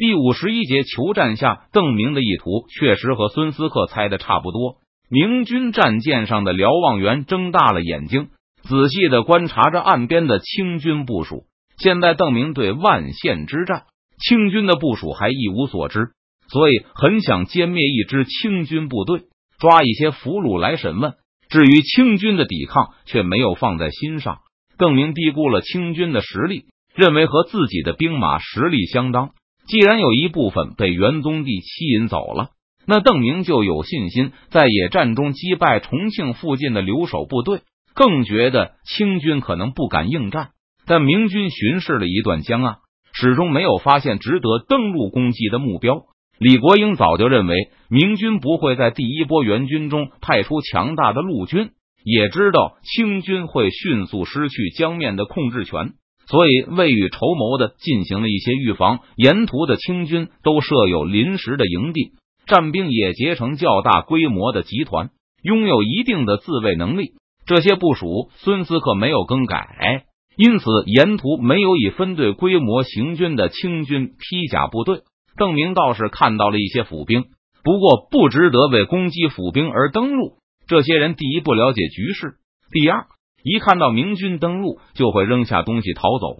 第五十一节求战下，邓明的意图确实和孙思克猜的差不多。明军战舰上的瞭望员睁大了眼睛，仔细的观察着岸边的清军部署。现在邓明对万县之战，清军的部署还一无所知，所以很想歼灭一支清军部队，抓一些俘虏来审问。至于清军的抵抗，却没有放在心上。邓明低估了清军的实力，认为和自己的兵马实力相当。既然有一部分被元宗帝吸引走了，那邓明就有信心在野战中击败重庆附近的留守部队。更觉得清军可能不敢应战。但明军巡视了一段江岸，始终没有发现值得登陆攻击的目标。李国英早就认为明军不会在第一波援军中派出强大的陆军，也知道清军会迅速失去江面的控制权，所以未雨绸缪的进行了一些预防。沿途的清军都设有临时的营地，战兵也结成较大规模的集团，拥有一定的自卫能力。这些部署孙思克没有更改，因此沿途没有以分队规模行军的清军披甲部队。邓明倒是看到了一些府兵，不过不值得为攻击府兵而登陆。这些人第一不了解局势，第二一看到明军登陆就会扔下东西逃走。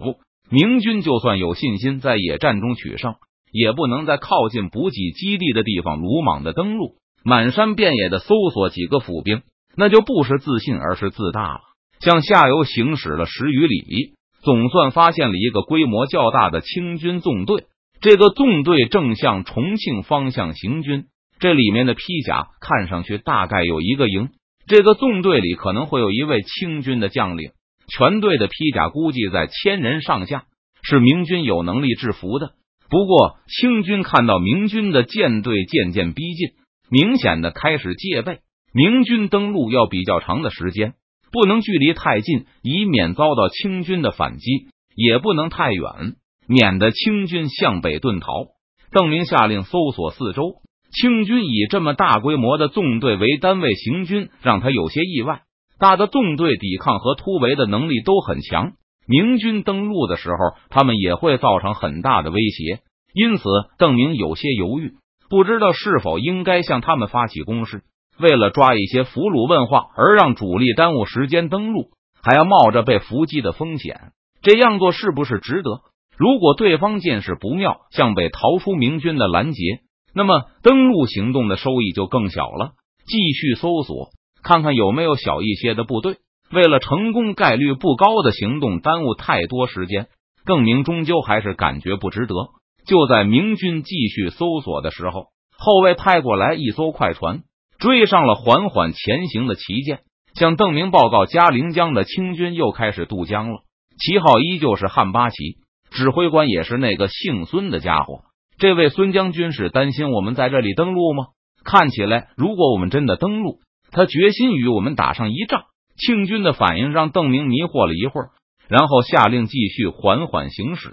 明军就算有信心在野战中取胜，也不能在靠近补给基地的地方鲁莽的登陆，满山遍野的搜索几个府兵，那就不是自信，而是自大了。向下游行驶了十余里，总算发现了一个规模较大的清军纵队。这个纵队正向重庆方向行军，这里面的披甲看上去大概有一个营。这个纵队里可能会有一位清军的将领，全队的披甲估计在千人上下，是明军有能力制服的。不过清军看到明军的舰队渐渐逼近，明显的开始戒备。明军登陆要比较长的时间，不能距离太近，以免遭到清军的反击；也不能太远。免得清军向北遁逃。邓明下令搜索四周，清军以这么大规模的纵队为单位行军，让他有些意外。大的纵队抵抗和突围的能力都很强，明军登陆的时候，他们也会造成很大的威胁。因此，邓明有些犹豫，不知道是否应该向他们发起攻势。为了抓一些俘虏问话，而让主力耽误时间登陆，还要冒着被伏击的风险，这样做是不是值得？如果对方见势不妙，向北逃出明军的拦截，那么登陆行动的收益就更小了。继续搜索，看看有没有小一些的部队。为了成功概率不高的行动耽误太多时间，邓明终究还是感觉不值得。就在明军继续搜索的时候，后卫派过来一艘快船，追上了缓缓前行的旗舰，向邓明报告：嘉陵江的清军又开始渡江了，旗号依旧是汉八旗。指挥官也是那个姓孙的家伙。这位孙将军是担心我们在这里登陆吗？看起来，如果我们真的登陆，他决心与我们打上一仗。庆军的反应让邓明迷惑了一会儿，然后下令继续缓缓行驶，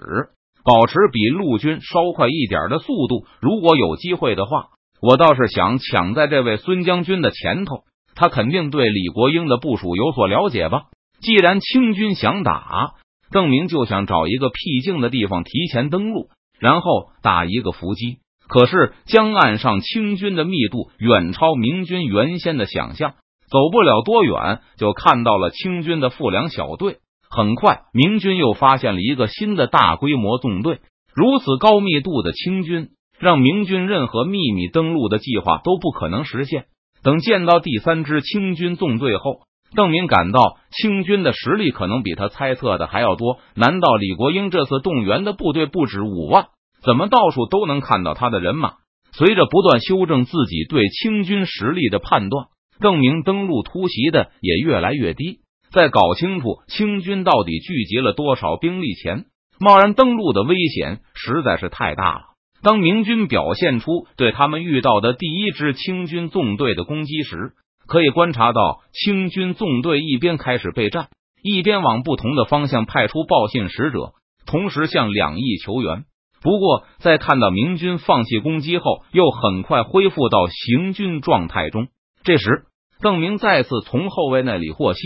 保持比陆军稍快一点的速度。如果有机会的话，我倒是想抢在这位孙将军的前头。他肯定对李国英的部署有所了解吧？既然清军想打。邓明就想找一个僻静的地方提前登陆，然后打一个伏击。可是江岸上清军的密度远超明军原先的想象，走不了多远就看到了清军的富粮小队。很快，明军又发现了一个新的大规模纵队。如此高密度的清军，让明军任何秘密登陆的计划都不可能实现。等见到第三支清军纵队后。邓明感到清军的实力可能比他猜测的还要多。难道李国英这次动员的部队不止五万？怎么到处都能看到他的人马？随着不断修正自己对清军实力的判断，邓明登陆突袭的也越来越低。在搞清楚清军到底聚集了多少兵力前，贸然登陆的危险实在是太大了。当明军表现出对他们遇到的第一支清军纵队的攻击时，可以观察到，清军纵队一边开始备战，一边往不同的方向派出报信使者，同时向两翼求援。不过，在看到明军放弃攻击后，又很快恢复到行军状态中。这时，邓明再次从后卫那里获悉，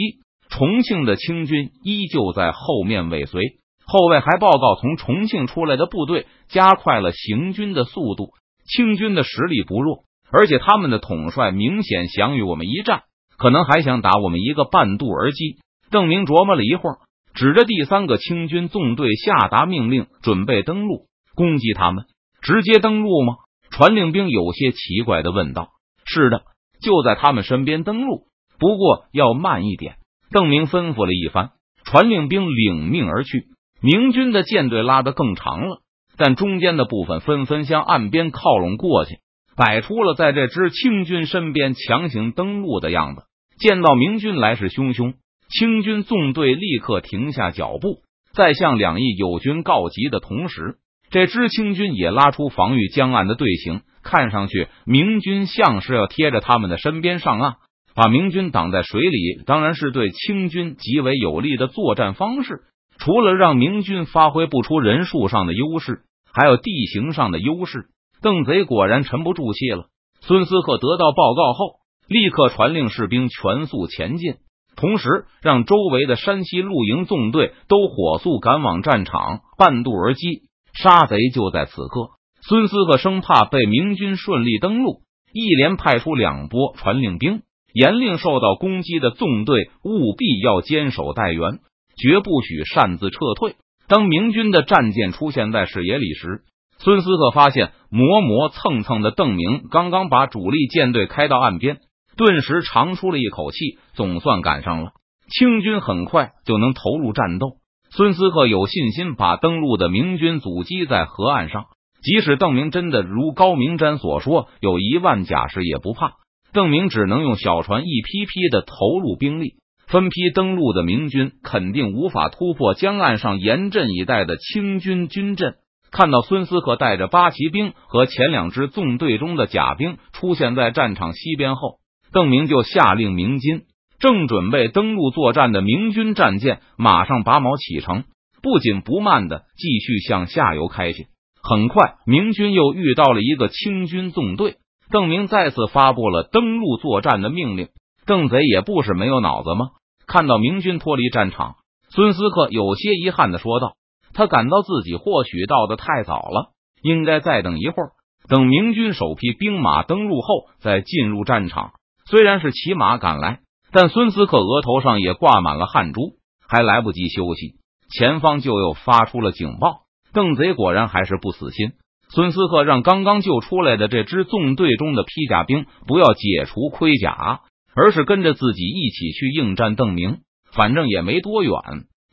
重庆的清军依旧在后面尾随。后卫还报告，从重庆出来的部队加快了行军的速度。清军的实力不弱，而且他们的统帅明显想与我们一战，可能还想打我们一个半渡而击。邓明琢磨了一会儿，指着第三个清军纵队下达命令，准备登陆攻击他们。直接登陆吗？传令兵有些奇怪的问道。是的，就在他们身边登陆，不过要慢一点。邓明吩咐了一番，传令兵领命而去。明军的舰队拉得更长了，但中间的部分纷纷向岸边靠拢过去，摆出了在这支清军身边强行登陆的样子。见到明军来势汹汹，清军纵队立刻停下脚步，在向两翼友军告急的同时。这支清军也拉出防御江岸的队形，看上去明军像是要贴着他们的身边上岸，把明军挡在水里，当然是对清军极为有利的作战方式。除了让明军发挥不出人数上的优势，还有地形上的优势。邓贼果然沉不住气了。孙思克得到报告后，立刻传令士兵全速前进，同时让周围的山西露营纵队都火速赶往战场，半渡而击。杀贼就在此刻！孙思克生怕被明军顺利登陆，一连派出两波传令兵，严令受到攻击的纵队务必要坚守待援，绝不许擅自撤退。当明军的战舰出现在视野里时，孙思克发现磨磨蹭蹭的邓明刚刚把主力舰队开到岸边，顿时长出了一口气，总算赶上了。清军很快就能投入战斗。孙思克有信心把登陆的明军阻击在河岸上，即使邓明真的如高明瞻所说有一万甲士也不怕。邓明只能用小船一批批的投入兵力，分批登陆的明军肯定无法突破江岸上严阵以待的清军军阵。看到孙思克带着八旗兵和前两支纵队中的甲兵出现在战场西边后，邓明就下令鸣金。正准备登陆作战的明军战舰马上拔锚启程，不紧不慢的继续向下游开去。很快，明军又遇到了一个清军纵队，邓明再次发布了登陆作战的命令。邓贼也不是没有脑子吗？看到明军脱离战场，孙思克有些遗憾的说道：“他感到自己或许到的太早了，应该再等一会儿，等明军首批兵马登陆后再进入战场。”虽然是骑马赶来。但孙思克额头上也挂满了汗珠，还来不及休息，前方就又发出了警报。邓贼果然还是不死心。孙思克让刚刚救出来的这支纵队中的披甲兵不要解除盔甲，而是跟着自己一起去应战。邓明反正也没多远，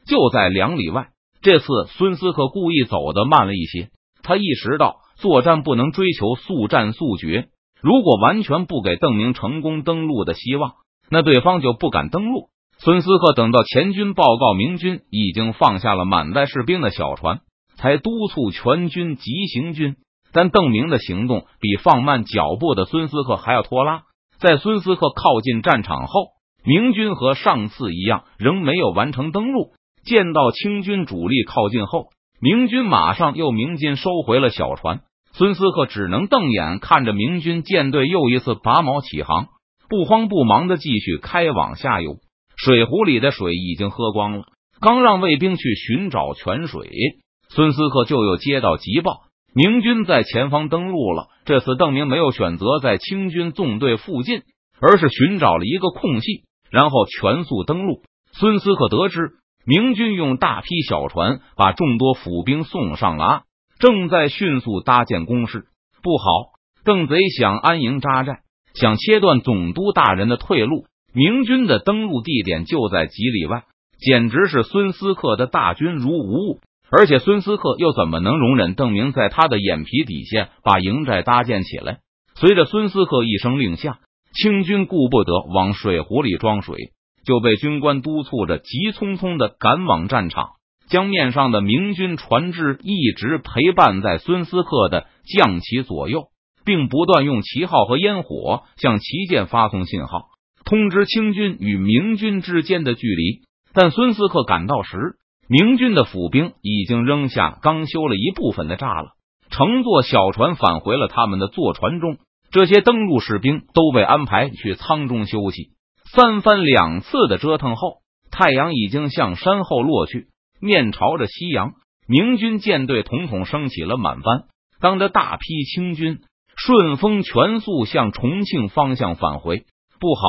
就在两里外。这次孙思克故意走得慢了一些，他意识到作战不能追求速战速决，如果完全不给邓明成功登陆的希望。那对方就不敢登陆。孙思克等到前军报告明军已经放下了满载士兵的小船，才督促全军急行军。但邓明的行动比放慢脚步的孙思克还要拖拉。在孙思克靠近战场后，明军和上次一样，仍没有完成登陆。见到清军主力靠近后，明军马上又鸣金收回了小船。孙思克只能瞪眼看着明军舰队又一次拔锚起航。不慌不忙的继续开往下游，水壶里的水已经喝光了。刚让卫兵去寻找泉水，孙思克就又接到急报，明军在前方登陆了。这次邓明没有选择在清军纵队附近，而是寻找了一个空隙，然后全速登陆。孙思克得知明军用大批小船把众多府兵送上了岸，正在迅速搭建工事。不好，邓贼想安营扎寨。想切断总督大人的退路，明军的登陆地点就在几里外，简直是孙思克的大军如无物。而且孙思克又怎么能容忍邓明在他的眼皮底下把营寨搭建起来？随着孙思克一声令下，清军顾不得往水壶里装水，就被军官督促着急匆匆的赶往战场。江面上的明军船只一直陪伴在孙思克的将旗左右。并不断用旗号和烟火向旗舰发送信号，通知清军与明军之间的距离。但孙思克赶到时，明军的府兵已经扔下刚修了一部分的栅了，乘坐小船返回了他们的坐船中。这些登陆士兵都被安排去舱中休息。三番两次的折腾后，太阳已经向山后落去，面朝着夕阳，明军舰队统统升起了满帆。当着大批清军顺风全速向重庆方向返回，不好，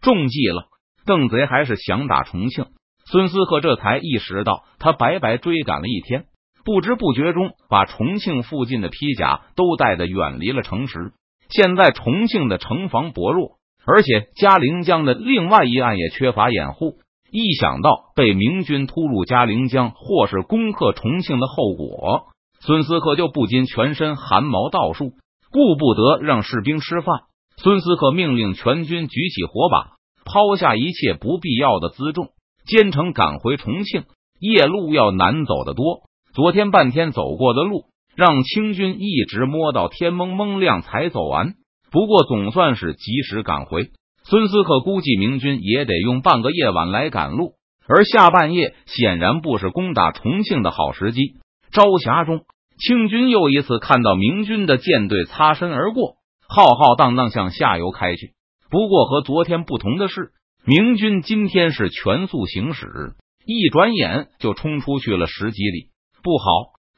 中计了！邓贼还是想打重庆。孙思克这才意识到，他白白追赶了一天，不知不觉中把重庆附近的披甲都带的远离了城池。现在重庆的城防薄弱，而且嘉陵江的另外一岸也缺乏掩护。一想到被明军突入嘉陵江，或是攻克重庆的后果，孙思克就不禁全身汗毛倒竖，顾不得让士兵吃饭。孙思克命令全军举起火把，抛下一切不必要的辎重，兼程赶回重庆。夜路要难走得多，昨天半天走过的路，让清军一直摸到天蒙蒙亮才走完。不过总算是及时赶回。孙思克估计明军也得用半个夜晚来赶路，而下半夜显然不是攻打重庆的好时机。朝霞中，清军又一次看到明军的舰队擦身而过，浩浩荡荡向下游开去。不过和昨天不同的是，明军今天是全速行驶，一转眼就冲出去了十几里。不好，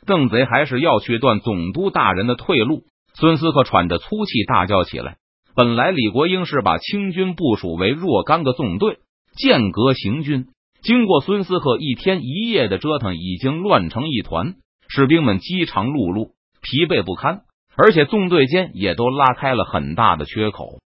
邓贼还是要去断总督大人的退路。孙思克喘着粗气大叫起来。本来李国英是把清军部署为若干个纵队，间隔行军。经过孙思克一天一夜的折腾，已经乱成一团，士兵们饥肠辘辘，疲惫不堪，而且纵队间也都拉开了很大的缺口。